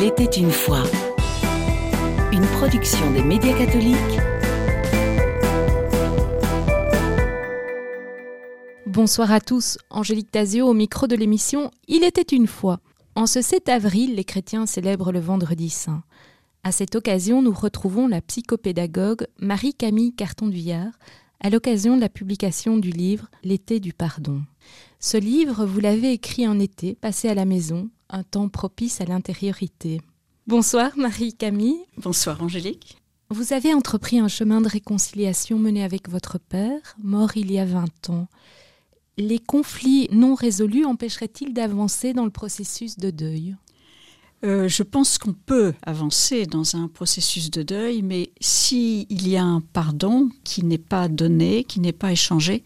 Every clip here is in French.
Il était une fois. Une production des médias catholiques. Bonsoir à tous, Angélique Tazio au micro de l'émission Il était une fois. En ce 7 avril, les chrétiens célèbrent le vendredi saint. À cette occasion, nous retrouvons la psychopédagogue Marie-Camille Carton-Vuillard à l'occasion de la publication du livre L'été du pardon. Ce livre, vous l'avez écrit en été, passé à la maison, un temps propice à l'intériorité. Bonsoir Marie-Camille. Bonsoir Angélique. Vous avez entrepris un chemin de réconciliation mené avec votre père, mort il y a 20 ans. Les conflits non résolus empêcheraient-ils d'avancer dans le processus de deuil? Euh, je pense qu'on peut avancer dans un processus de deuil, mais s'il y a un pardon qui n'est pas donné, qui n'est pas échangé,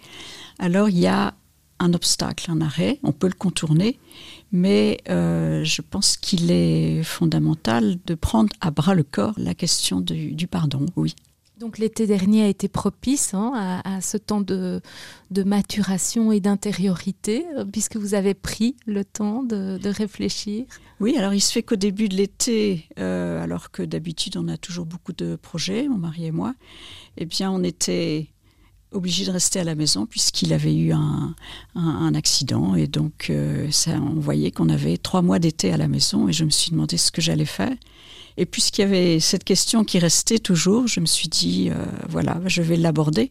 alors il y a un obstacle, un arrêt, on peut le contourner, mais euh, je pense qu'il est fondamental de prendre à bras le corps la question du, pardon, oui. Donc l'été dernier a été propice hein, à, ce temps de, maturation et d'intériorité, puisque vous avez pris le temps de, réfléchir? Oui, alors il se fait qu'au début de l'été, euh, alors que d'habitude on a toujours beaucoup de projets, mon mari et moi, eh bien on était obligé de rester à la maison puisqu'il avait eu un, accident et donc euh, ça, on voyait qu'on avait trois mois d'été à la maison et je me suis demandé ce que j'allais faire. Et puisqu'il y avait cette question qui restait toujours, je me suis dit, euh, voilà, je vais l'aborder,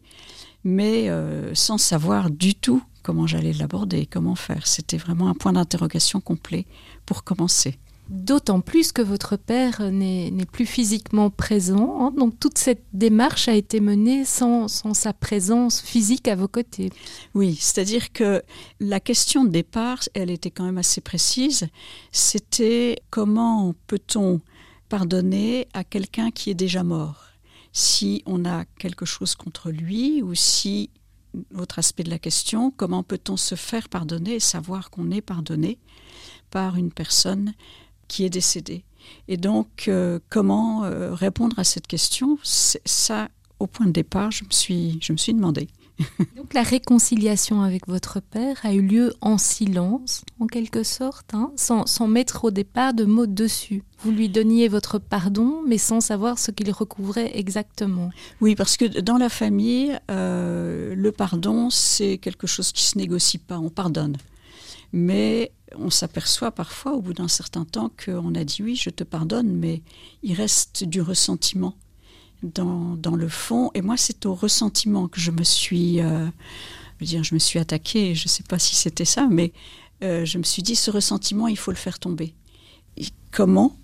mais euh, sans savoir du tout comment j'allais l'aborder, comment faire. C'était vraiment un point d'interrogation complet pour commencer. D'autant plus que votre père n'est plus physiquement présent, hein. donc toute cette démarche a été menée sans, sa présence physique à vos côtés. Oui, c'est-à-dire que la question de départ, elle était quand même assez précise. C'était comment peut-on pardonner à quelqu'un qui est déjà mort? Si on a quelque chose contre lui ou si, autre aspect de la question, comment peut-on se faire pardonner et savoir qu'on est pardonné par une personne qui est décédée Et donc, euh, comment euh, répondre à cette question? Ça, au point de départ, je me suis, je me suis demandé. Donc la réconciliation avec votre père a eu lieu en silence, en quelque sorte, hein, sans, mettre au départ de mots dessus. Vous lui donniez votre pardon, mais sans savoir ce qu'il recouvrait exactement. Oui, parce que dans la famille, euh, le pardon, c'est quelque chose qui se négocie pas, on pardonne. Mais on s'aperçoit parfois, au bout d'un certain temps, qu'on a dit oui, je te pardonne, mais il reste du ressentiment dans, le fond. Et moi, c'est au ressentiment que je me suis, euh, je dire, je me suis attaquée. Je ne sais pas si c'était ça, mais euh, je me suis dit, ce ressentiment, il faut le faire tomber. comment?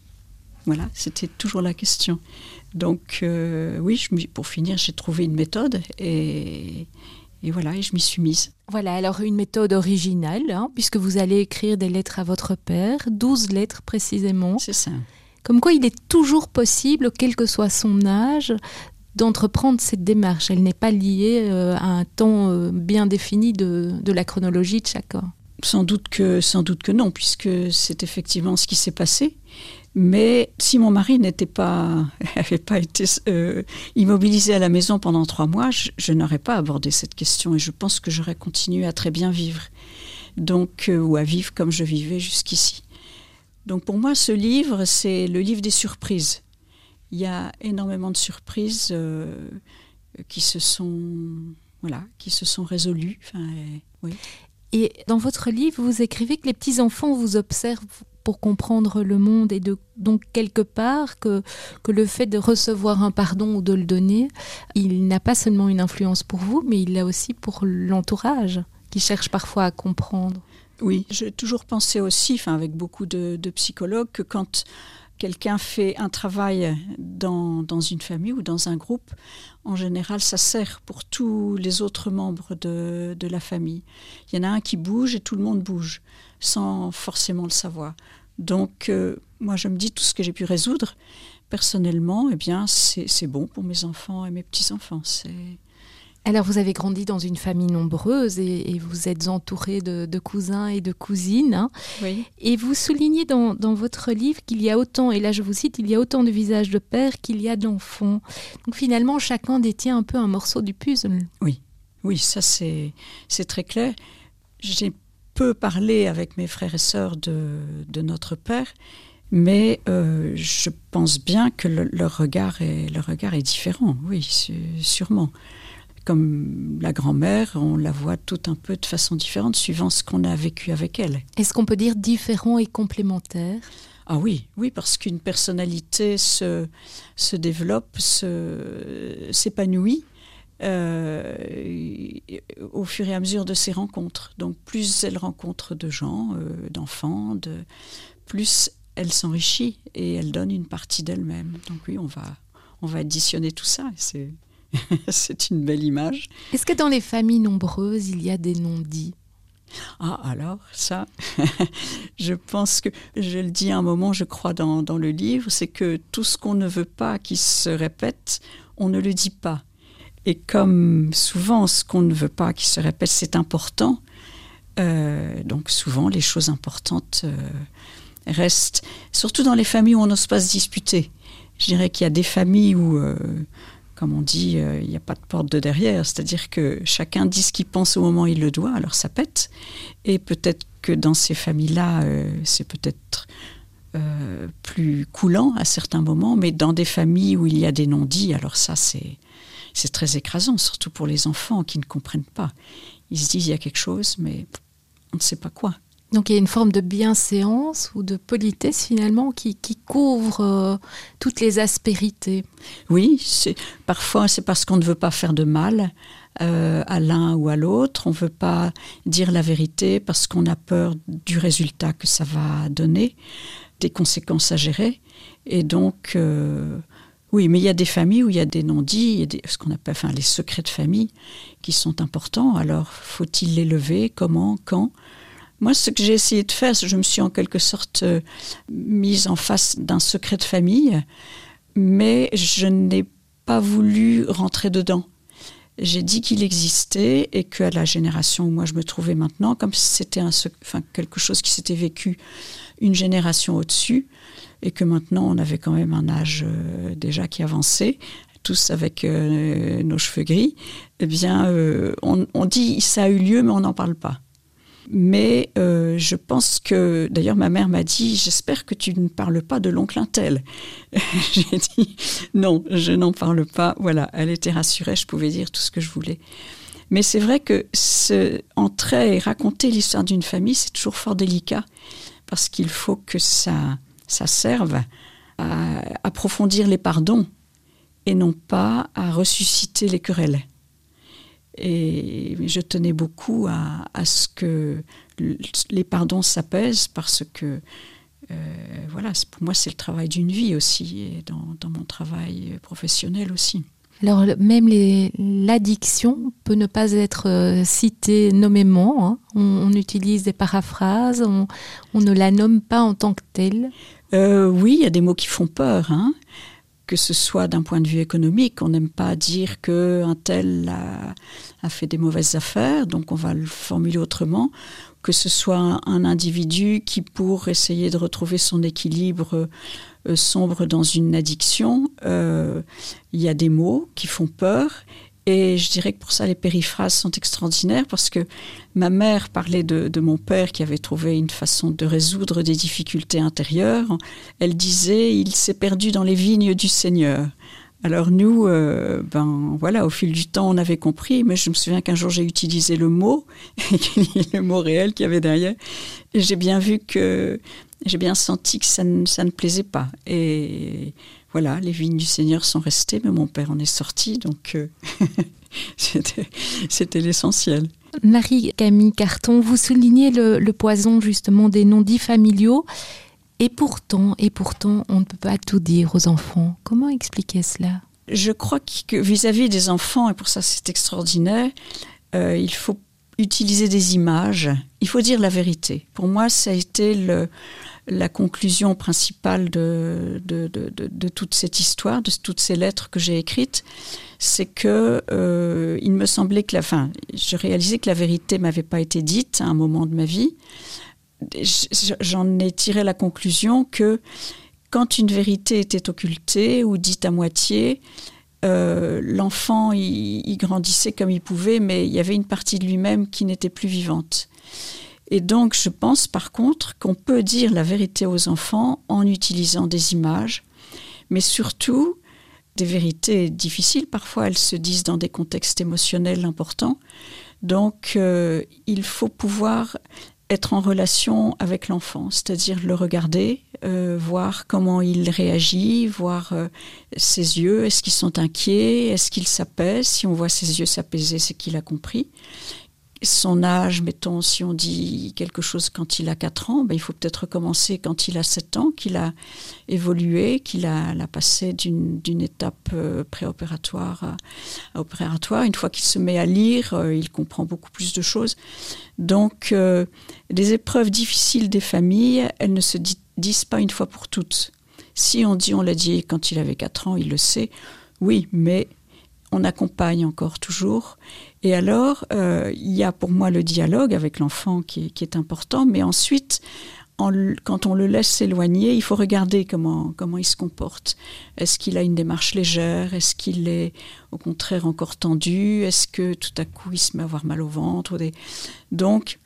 Voilà, c'était toujours la question. Donc, euh, oui, pour finir, j'ai trouvé une méthode et, et voilà, et je m'y suis mise. Voilà, alors une méthode originale, hein, puisque vous allez écrire des lettres à votre père, 12 lettres précisément. C'est ça. Comme quoi il est toujours possible, quel que soit son âge, d'entreprendre cette démarche. Elle n'est pas liée euh, à un temps euh, bien défini de, la chronologie de chacun. Sans doute que, sans doute que non, puisque c'est effectivement ce qui s'est passé. Mais si mon mari n'était pas, avait pas été euh, immobilisé à la maison pendant trois mois, je, n'aurais pas abordé cette question et je pense que j'aurais continué à très bien vivre, donc ou à vivre comme je vivais jusqu'ici. Donc pour moi, ce livre, c'est le livre des surprises. Il y a énormément de surprises euh, qui se sont voilà, qui se sont résolues. Et dans votre livre, vous écrivez que les petits enfants vous observent pour comprendre le monde et de, donc quelque part que, que le fait de recevoir un pardon ou de le donner, il n'a pas seulement une influence pour vous, mais il l'a aussi pour l'entourage qui cherche parfois à comprendre. Oui, j'ai toujours pensé aussi, enfin avec beaucoup de, psychologues, que quand quelqu'un fait un travail dans, une famille ou dans un groupe, en général, ça sert pour tous les autres membres de, la famille. Il y en a un qui bouge et tout le monde bouge, sans forcément le savoir. Donc, euh, moi, je me dis tout ce que j'ai pu résoudre, personnellement, eh bien, c'est bon pour mes enfants et mes petits-enfants. Alors vous avez grandi dans une famille nombreuse et, vous êtes entouré de, cousins et de cousines. Hein. Et vous soulignez dans, votre livre qu'il y a autant, et là je vous cite, il y a autant de visages de père qu'il y a d'enfants. Donc finalement chacun détient un peu un morceau du puzzle. Oui, oui, ça c'est très clair. J'ai peu parlé avec mes frères et sœurs de, de notre père, Mais euh, je pense bien que le, leur, regard est, leur regard est différent, oui, sûrement. Comme la grand-mère, on la voit tout un peu de façon différente suivant ce qu'on a vécu avec elle. Est-ce qu'on peut dire différent et complémentaire? Ah oui, oui, parce qu'une personnalité se, se développe, s'épanouit euh, au fur et à mesure de ses rencontres. Donc plus elle rencontre de gens, euh, d'enfants, de, plus elle s'enrichit et elle donne une partie d'elle-même. Donc oui, on va, on va additionner tout ça. C'est, c'est une belle image. Est-ce que dans les familles nombreuses, il y a des non-dits? Ah, alors, ça, je pense que, je le dis un moment, je crois, dans, dans le livre, c'est que tout ce qu'on ne veut pas qui se répète, on ne le dit pas. Et comme souvent, ce qu'on ne veut pas qui se répète, c'est important, euh, donc souvent, les choses importantes euh, restent, surtout dans les familles où on n'ose pas se disputer. Je dirais qu'il y a des familles où, euh, comme on dit, il n'y a pas de porte de derrière, c'est-à-dire que chacun dit ce qu'il pense au moment où il le doit, alors ça pète. Et peut-être que dans ces familles-là, c'est peut-être plus coulant à certains moments, mais dans des familles où il y a des non-dits, alors ça, c'est c'est très écrasant, surtout pour les enfants qui ne comprennent pas. Ils se disent il y a quelque chose, mais on ne sait pas quoi. Donc il y a une forme de bienséance ou de politesse finalement qui, couvre euh, toutes les aspérités. Oui, parfois c'est parce qu'on ne veut pas faire de mal euh, à l'un ou à l'autre. On ne veut pas dire la vérité parce qu'on a peur du résultat que ça va donner, des conséquences à gérer. Et donc, euh, oui, mais il y a des familles où il y a des non-dits, ce qu'on appelle enfin, les secrets de famille, qui sont importants. Alors, faut-il les lever? Comment? Quand? Moi, ce que j'ai essayé de faire, je me suis en quelque sorte euh, mise en face d'un secret de famille, mais je n'ai pas voulu rentrer dedans. J'ai dit qu'il existait et qu'à la génération où moi je me trouvais maintenant, comme c'était enfin, quelque chose qui s'était vécu une génération au-dessus, et que maintenant on avait quand même un âge euh, déjà qui avançait, tous avec euh, nos cheveux gris, eh bien, euh, on, dit ça a eu lieu, mais on n'en parle pas. Mais je pense que, d'ailleurs, ma mère m'a dit, j'espère que tu ne parles pas de l'oncle Intel. J'ai dit, non, je n'en parle pas. Voilà, elle était rassurée, je pouvais dire tout ce que je voulais. Mais c'est vrai que ce, entrer et raconter l'histoire d'une famille, c'est toujours fort délicat, parce qu'il faut que ça serve à approfondir les pardons et non pas à ressusciter les querelles. Et je tenais beaucoup à, ce que les pardons s'apaisent parce que, euh, voilà, pour moi, c'est le travail d'une vie aussi, et dans, mon travail professionnel aussi. Alors même l'addiction peut ne pas être euh, citée nommément. Hein. On, utilise des paraphrases, on, on, ne la nomme pas en tant que telle. Euh, oui, il y a des mots qui font peur. Hein. Que ce soit d'un point de vue économique, on n'aime pas dire qu'un tel a, fait des mauvaises affaires, donc on va le formuler autrement. Que ce soit un, individu qui, pour essayer de retrouver son équilibre, euh, sombre dans une addiction, euh, il y a des mots qui font peur et je dirais que pour ça, les périphrases sont extraordinaires parce que ma mère parlait de, mon père qui avait trouvé une façon de résoudre des difficultés intérieures. Elle disait Il s'est perdu dans les vignes du Seigneur. Alors nous, euh, ben voilà, au fil du temps, on avait compris, mais je me souviens qu'un jour j'ai utilisé le mot, le mot réel qu'il y avait derrière, et j'ai bien vu que j'ai bien senti que ça ne, plaisait pas. Et voilà, les vignes du Seigneur sont restées, mais mon père en est sorti, donc euh, c'était l'essentiel. Marie-Camille Carton, vous soulignez le, poison justement des non-dits familiaux, et pourtant, et pourtant, on ne peut pas tout dire aux enfants. Comment expliquer cela? Je crois que vis-à-vis des enfants, et pour ça c'est extraordinaire, euh, il faut utiliser des images, il faut dire la vérité. Pour moi, ça a été la conclusion principale de, de, toute cette histoire, de toutes ces lettres que j'ai écrites, c'est que euh, il me semblait que la fin, je réalisais que la vérité m'avait pas été dite à un moment de ma vie. J'en ai tiré la conclusion que quand une vérité était occultée ou dite à moitié, euh, l'enfant il, grandissait comme il pouvait, mais il y avait une partie de lui-même qui n'était plus vivante. Et donc, je pense par contre qu'on peut dire la vérité aux enfants en utilisant des images, mais surtout des vérités difficiles. Parfois, elles se disent dans des contextes émotionnels importants. Donc, euh, il faut pouvoir être en relation avec l'enfant, c'est-à-dire le regarder, euh, voir comment il réagit, voir euh, ses yeux, est-ce qu'ils sont inquiets, est-ce qu'il s'apaise, si on voit ses yeux s'apaiser, c'est qu'il a compris, son âge, mettons, si on dit quelque chose quand il a 4 ans, ben, il faut peut-être recommencer quand il a 7 ans, qu'il a évolué, qu'il a, passé d'une étape euh, préopératoire à, opératoire. Une fois qu'il se met à lire, euh, il comprend beaucoup plus de choses. Donc, euh, les épreuves difficiles des familles, elles ne se disent pas une fois pour toutes. Si on dit, on l'a dit quand il avait 4 ans, il le sait, oui, mais on accompagne encore toujours. Et alors, euh, il y a pour moi le dialogue avec l'enfant qui, est important, mais ensuite, quand on le laisse s'éloigner, il faut regarder comment, comment il se comporte. Est-ce qu'il a une démarche légère? Est-ce qu'il est au contraire encore tendu? Est-ce que tout à coup il se met à avoir mal au ventre Donc,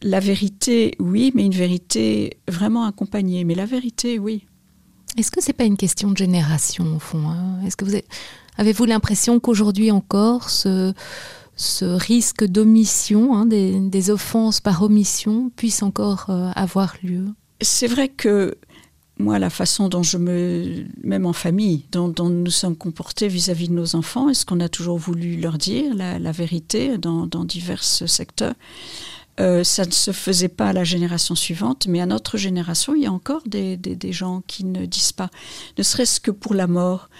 la vérité, oui, mais une vérité vraiment accompagnée. Mais la vérité, oui. Est-ce que c'est pas une question de génération au fond hein? Est-ce que vous avez-vous l'impression qu'aujourd'hui encore ce, ce risque d'omission, hein, des, offenses par omission, puisse encore euh, avoir lieu. C'est vrai que moi, la façon dont je me, même en famille, dont, nous sommes comportés vis-à-vis de nos enfants, est-ce qu'on a toujours voulu leur dire la, vérité dans, divers secteurs? Euh, ça ne se faisait pas à la génération suivante, mais à notre génération, il y a encore des, gens qui ne disent pas, ne serait-ce que pour la mort.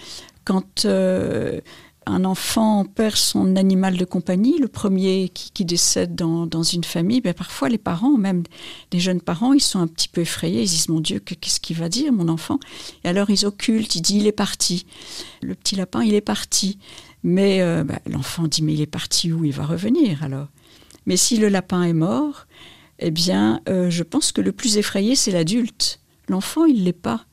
Quand euh, un enfant perd son animal de compagnie, le premier qui, décède dans, une famille, ben parfois les parents, même des jeunes parents, ils sont un petit peu effrayés, ils disent mon Dieu, qu'est-ce qu'il va dire mon enfant? Et alors ils occultent, ils disent il est parti. Le petit lapin, il est parti. Mais euh, ben, l'enfant dit mais il est parti où? Il va revenir alors. Mais si le lapin est mort, eh bien euh, je pense que le plus effrayé c'est l'adulte. L'enfant, il l'est pas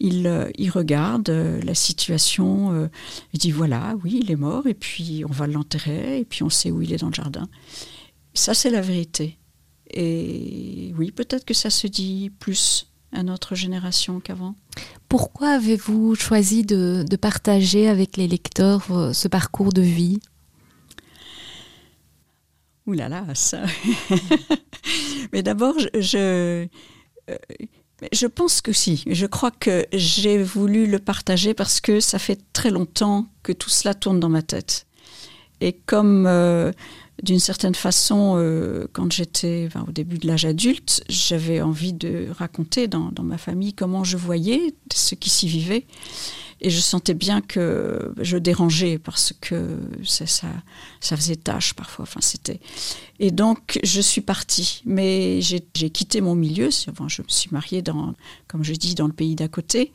il, euh, il regarde euh, la situation, euh, il dit voilà, oui, il est mort, et puis on va l'enterrer, et puis on sait où il est dans le jardin. Ça, c'est la vérité. Et oui, peut-être que ça se dit plus à notre génération qu'avant. Pourquoi avez-vous choisi de, partager avec les lecteurs ce parcours de vie? Ouh là là, ça. Mais d'abord, je, je pense que si. Je crois que j'ai voulu le partager parce que ça fait très longtemps que tout cela tourne dans ma tête. Et comme euh, d'une certaine façon, euh, quand j'étais au début de l'âge adulte, j'avais envie de raconter dans, dans, ma famille comment je voyais ce qui s'y vivait. Et je sentais bien que je dérangeais parce que ça, ça, faisait tâche parfois. Enfin, c'était. Et donc, je suis partie. Mais j'ai quitté mon milieu. je me suis mariée, dans, comme je dis, dans le pays d'à côté.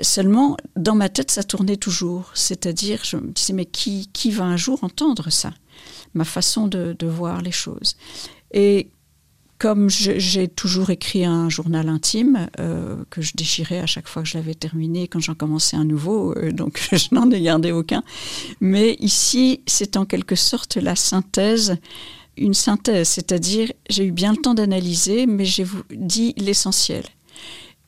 Seulement, dans ma tête, ça tournait toujours. C'est-à-dire, je me disais, mais qui, va un jour entendre ça? Ma façon de, de voir les choses. Et comme j'ai toujours écrit un journal intime euh, que je déchirais à chaque fois que je l'avais terminé, quand j'en commençais un nouveau, euh, donc je n'en ai gardé aucun. Mais ici, c'est en quelque sorte la synthèse, une synthèse, c'est-à-dire j'ai eu bien le temps d'analyser, mais j'ai dit l'essentiel.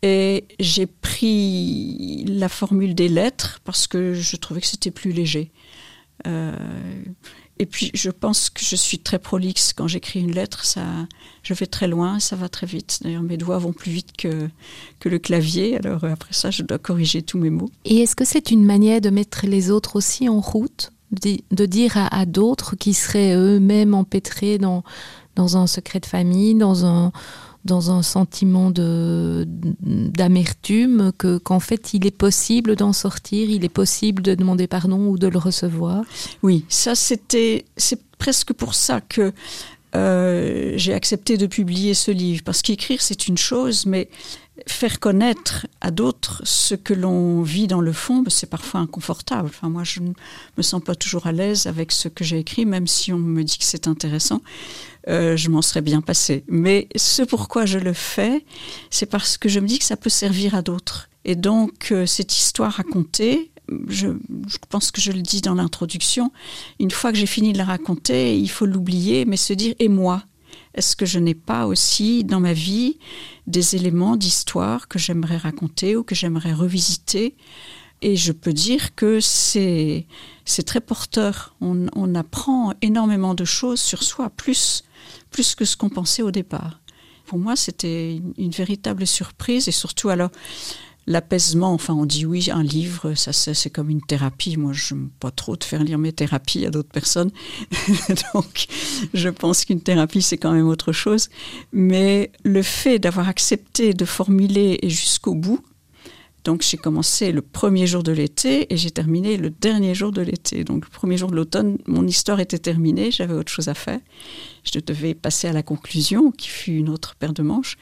Et j'ai pris la formule des lettres parce que je trouvais que c'était plus léger. Euh, et puis, je pense que je suis très prolixe. Quand j'écris une lettre, ça, je vais très loin, ça va très vite. D'ailleurs, mes doigts vont plus vite que, que le clavier. Alors, après ça, je dois corriger tous mes mots. Et est-ce que c'est une manière de mettre les autres aussi en route? De, dire à, d'autres qui seraient eux-mêmes empêtrés dans, dans un secret de famille, dans un, dans un sentiment d'amertume que qu'en fait il est possible d'en sortir, il est possible de demander pardon ou de le recevoir. Oui, ça c'était c'est presque pour ça que euh, j'ai accepté de publier ce livre parce qu'écrire c'est une chose, mais faire connaître à d'autres ce que l'on vit dans le fond, ben, c'est parfois inconfortable. Enfin, moi, je ne me sens pas toujours à l'aise avec ce que j'ai écrit, même si on me dit que c'est intéressant. Euh, je m'en serais bien passé. Mais ce pourquoi je le fais, c'est parce que je me dis que ça peut servir à d'autres. Et donc, euh, cette histoire racontée, je, je, pense que je le dis dans l'introduction, une fois que j'ai fini de la raconter, il faut l'oublier, mais se dire et moi est-ce que je n'ai pas aussi dans ma vie des éléments d'histoire que j'aimerais raconter ou que j'aimerais revisiter et je peux dire que c'est très porteur. On, on, apprend énormément de choses sur soi, plus plus que ce qu'on pensait au départ. Pour moi, c'était une, véritable surprise et surtout alors l'apaisement. Enfin, on dit oui, un livre, ça c'est comme une thérapie. Moi, je n'aime pas trop de faire lire mes thérapies à d'autres personnes, donc je pense qu'une thérapie c'est quand même autre chose. Mais le fait d'avoir accepté de formuler jusqu'au bout donc j'ai commencé le premier jour de l'été et j'ai terminé le dernier jour de l'été. Donc le premier jour de l'automne, mon histoire était terminée, j'avais autre chose à faire. Je devais passer à la conclusion, qui fut une autre paire de manches.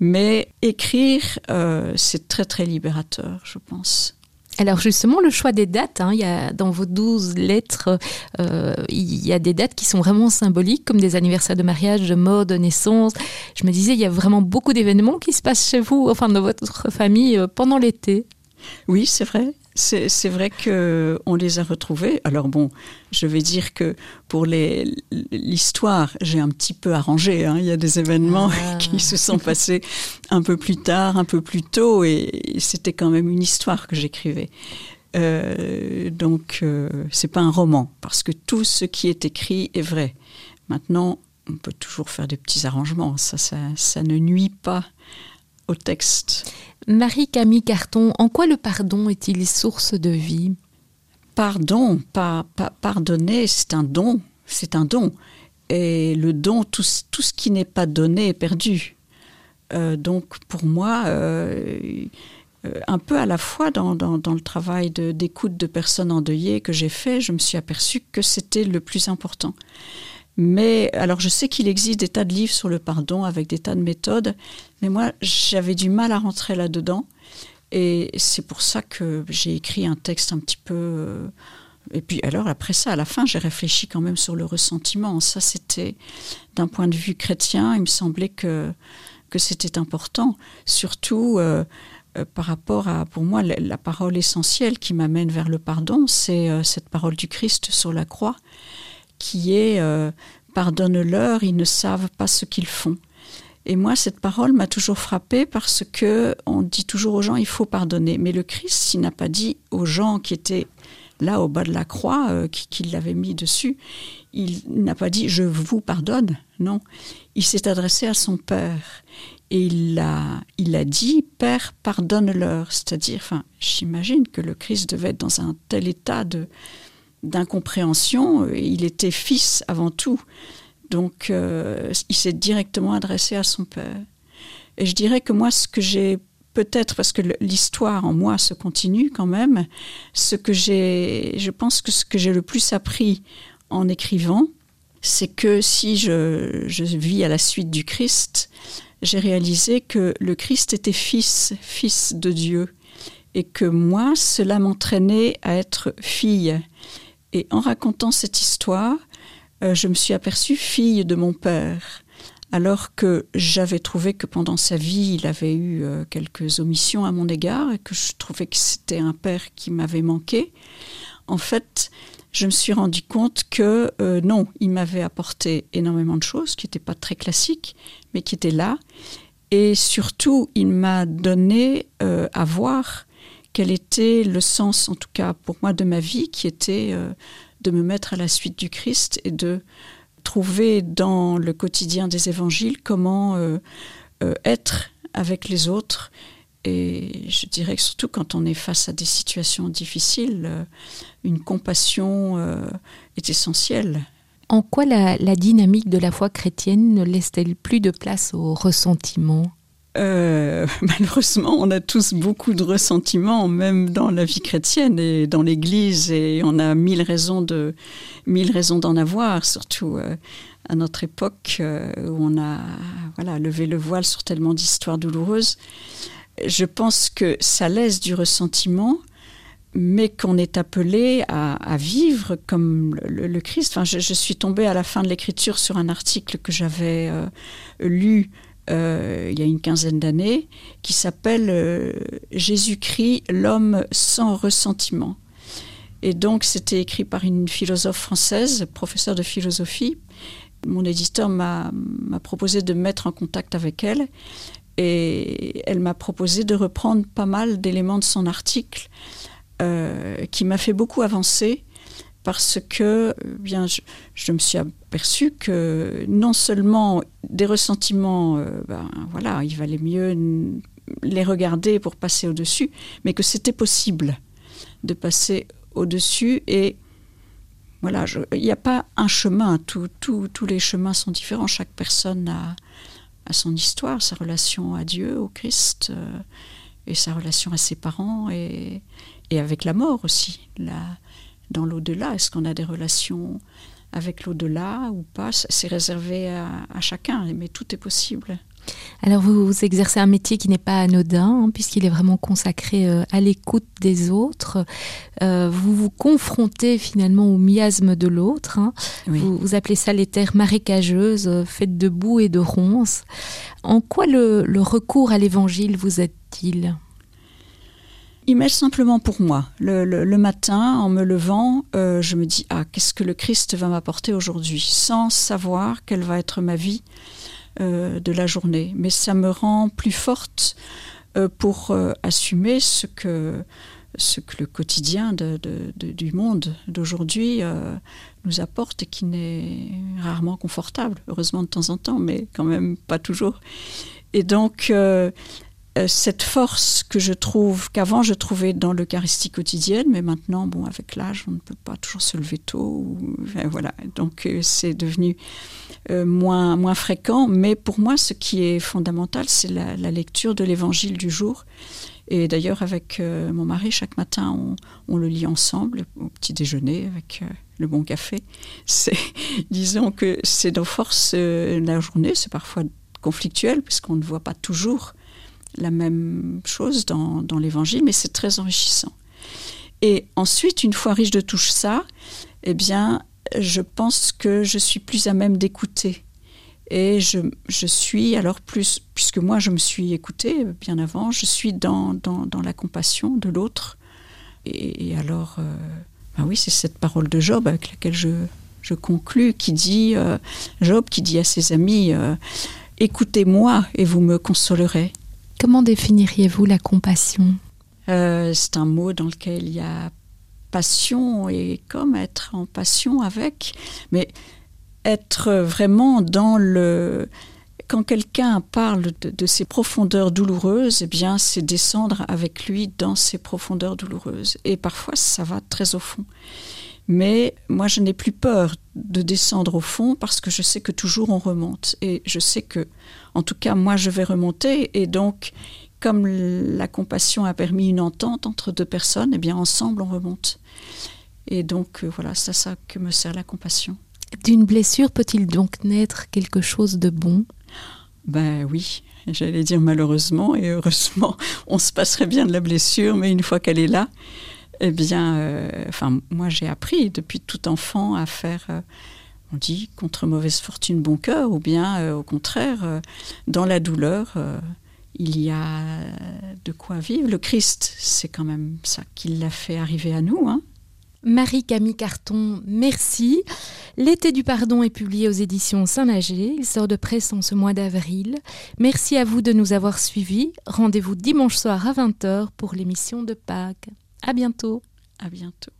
Mais écrire, euh, c'est très très libérateur, je pense. Alors justement, le choix des dates, hein, il y a, dans vos douze lettres, euh, il y a des dates qui sont vraiment symboliques, comme des anniversaires de mariage, de mort, de naissance. Je me disais, il y a vraiment beaucoup d'événements qui se passent chez vous, enfin dans votre famille, euh, pendant l'été. Oui, c'est vrai. C'est vrai qu'on les a retrouvés. Alors bon, je vais dire que pour l'histoire, j'ai un petit peu arrangé. Hein. Il y a des événements ah. qui se sont passés un peu plus tard, un peu plus tôt, et c'était quand même une histoire que j'écrivais. Euh, donc, euh, c'est pas un roman, parce que tout ce qui est écrit est vrai. Maintenant, on peut toujours faire des petits arrangements. Ça, ça, ça ne nuit pas au texte. Marie-Camille Carton, en quoi le pardon est-il source de vie? Pardon, pas, pardonner, c'est un don, c'est un don. Et le don, tout, tout ce qui n'est pas donné est perdu. Euh, donc pour moi, euh, euh, un peu à la fois dans, dans, dans le travail d'écoute de, de, personnes endeuillées que j'ai fait, je me suis aperçue que c'était le plus important. Mais alors je sais qu'il existe des tas de livres sur le pardon avec des tas de méthodes, mais moi j'avais du mal à rentrer là-dedans. Et c'est pour ça que j'ai écrit un texte un petit peu... Euh, et puis alors après ça, à la fin, j'ai réfléchi quand même sur le ressentiment. Ça, c'était d'un point de vue chrétien, il me semblait que, que c'était important, surtout euh, euh, par rapport à, pour moi, la, parole essentielle qui m'amène vers le pardon, c'est cette parole du Christ sur la croix qui est euh, pardonne-leur, ils ne savent pas ce qu'ils font. Et moi, cette parole m'a toujours frappée parce que on dit toujours aux gens il faut pardonner. Mais le Christ, il n'a pas dit aux gens qui étaient là au bas de la croix, euh, qui, l'avaient mis dessus, il n'a pas dit je vous pardonne. Non, il s'est adressé à son Père et il a, il dit Père, pardonne-leur. C'est-à-dire, enfin, j'imagine que le Christ devait être dans un tel état de d'incompréhension. Il était fils avant tout. Donc, euh, il s'est directement adressé à son père. Et je dirais que moi, ce que j'ai peut-être, parce que l'histoire en moi se continue quand même, ce que j'ai, je pense que ce que j'ai le plus appris en écrivant, c'est que si je, je vis à la suite du Christ, j'ai réalisé que le Christ était fils, fils de Dieu, et que moi, cela m'entraînait à être fille. Et en racontant cette histoire, euh, je me suis aperçue fille de mon père, alors que j'avais trouvé que pendant sa vie, il avait eu euh, quelques omissions à mon égard et que je trouvais que c'était un père qui m'avait manqué. En fait, je me suis rendu compte que euh, non, il m'avait apporté énormément de choses qui n'étaient pas très classiques, mais qui étaient là. Et surtout, il m'a donné à voir quel était le sens, en tout cas pour moi, de ma vie, qui était euh, de me mettre à la suite du Christ et de trouver dans le quotidien des évangiles comment euh, euh, être avec les autres. Et je dirais que surtout quand on est face à des situations difficiles, une compassion est essentielle. En quoi la dynamique de la foi chrétienne ne laisse-t-elle plus de place au ressentiment? Euh, malheureusement, on a tous beaucoup de ressentiments, même dans la vie chrétienne et dans l'Église, et on a mille raisons de mille raisons d'en avoir, surtout euh, à notre époque euh, où on a voilà levé le voile sur tellement d'histoires douloureuses. Je pense que ça laisse du ressentiment, mais qu'on est appelé à, vivre comme le, Christ. Enfin, je, je suis tombée à la fin de l'écriture sur un article que j'avais lu il y a une quinzaine d'années, qui s'appelle euh, Jésus-Christ, l'homme sans ressentiment. Et donc, c'était écrit par une philosophe française, professeure de philosophie. Mon éditeur m'a proposé de me mettre en contact avec elle et elle m'a proposé de reprendre pas mal d'éléments de son article euh, qui m'a fait beaucoup avancer parce que eh bien je, me suis aperçu que non seulement des ressentiments, euh, ben, voilà, il valait mieux les regarder pour passer au-dessus, mais que c'était possible de passer au-dessus et voilà, il n'y a pas un chemin, tous les chemins sont différents, chaque personne a, son histoire, sa relation à Dieu, au Christ, euh, et sa relation à ses parents, et avec la mort aussi, dans l'au-delà? Est-ce qu'on a des relations avec l'au-delà ou pas? C'est réservé à, chacun, mais tout est possible. Alors vous, exercez un métier qui n'est pas anodin, hein, puisqu'il est vraiment consacré euh, à l'écoute des autres. Euh, vous vous confrontez finalement au miasme de l'autre. Hein. Vous, appelez ça les terres marécageuses, euh, faites de boue et de ronces. En quoi le, recours à l'évangile vous aide-t-il? Il m'aide simplement pour moi. Le, matin, en me levant, je me dis Ah, qu'est-ce que le Christ va m'apporter aujourd'hui Sans savoir quelle va être ma vie euh, de la journée. Mais ça me rend plus forte euh, pour euh, assumer ce que, ce que le quotidien du monde d'aujourd'hui nous apporte et qui n'est rarement confortable, heureusement de temps en temps, mais quand même pas toujours. Et donc, cette force que je trouve, qu'avant je trouvais dans l'Eucharistie quotidienne, mais maintenant, bon, avec l'âge, on ne peut pas toujours se lever tôt. voilà, donc c'est devenu euh, moins, moins fréquent. Mais pour moi, ce qui est fondamental, c'est la, lecture de l'évangile du jour. Et d'ailleurs, avec euh, mon mari, chaque matin, on, le lit ensemble au petit déjeuner avec euh, le bon café. C'est, disons que c'est nos forces la journée. C'est parfois conflictuel puisqu'on ne voit pas toujours la même chose dans, dans l'évangile, mais c'est très enrichissant. Et ensuite, une fois riche de tout ça, eh bien, je pense que je suis plus à même d'écouter. Et je, suis alors plus, puisque moi je me suis écoutée bien avant, je suis dans, dans, la compassion de l'autre. Et, alors, euh, bah oui, c'est cette parole de Job avec laquelle je, je conclus, qui dit, euh, Job qui dit à ses amis, euh, écoutez-moi et vous me consolerez. Comment définiriez-vous la compassion? C'est un mot dans lequel il y a passion et comme être en passion avec, mais être vraiment dans le... Quand quelqu'un parle de, ses profondeurs douloureuses, eh bien, c'est descendre avec lui dans ses profondeurs douloureuses. Et parfois, ça va très au fond. Mais moi, je n'ai plus peur de descendre au fond parce que je sais que toujours on remonte. Et je sais que, en tout cas, moi, je vais remonter. Et donc, comme la compassion a permis une entente entre deux personnes, eh bien ensemble on remonte. Et donc euh, voilà, c'est ça que me sert la compassion. D'une blessure peut-il donc naître quelque chose de bon? Ben oui, j'allais dire malheureusement et heureusement, on se passerait bien de la blessure, mais une fois qu'elle est là, eh bien, euh, enfin moi j'ai appris depuis tout enfant à faire. Euh, on dit contre mauvaise fortune bon cœur, ou bien au contraire, dans la douleur, il y a de quoi vivre. Le Christ, c'est quand même ça qui l'a fait arriver à nous. Hein. Marie-Camille Carton, merci. L'été du pardon est publié aux éditions Saint-Nager. Il sort de presse en ce mois d'avril. Merci à vous de nous avoir suivis. Rendez-vous dimanche soir à 20h pour l'émission de Pâques. À bientôt. À bientôt.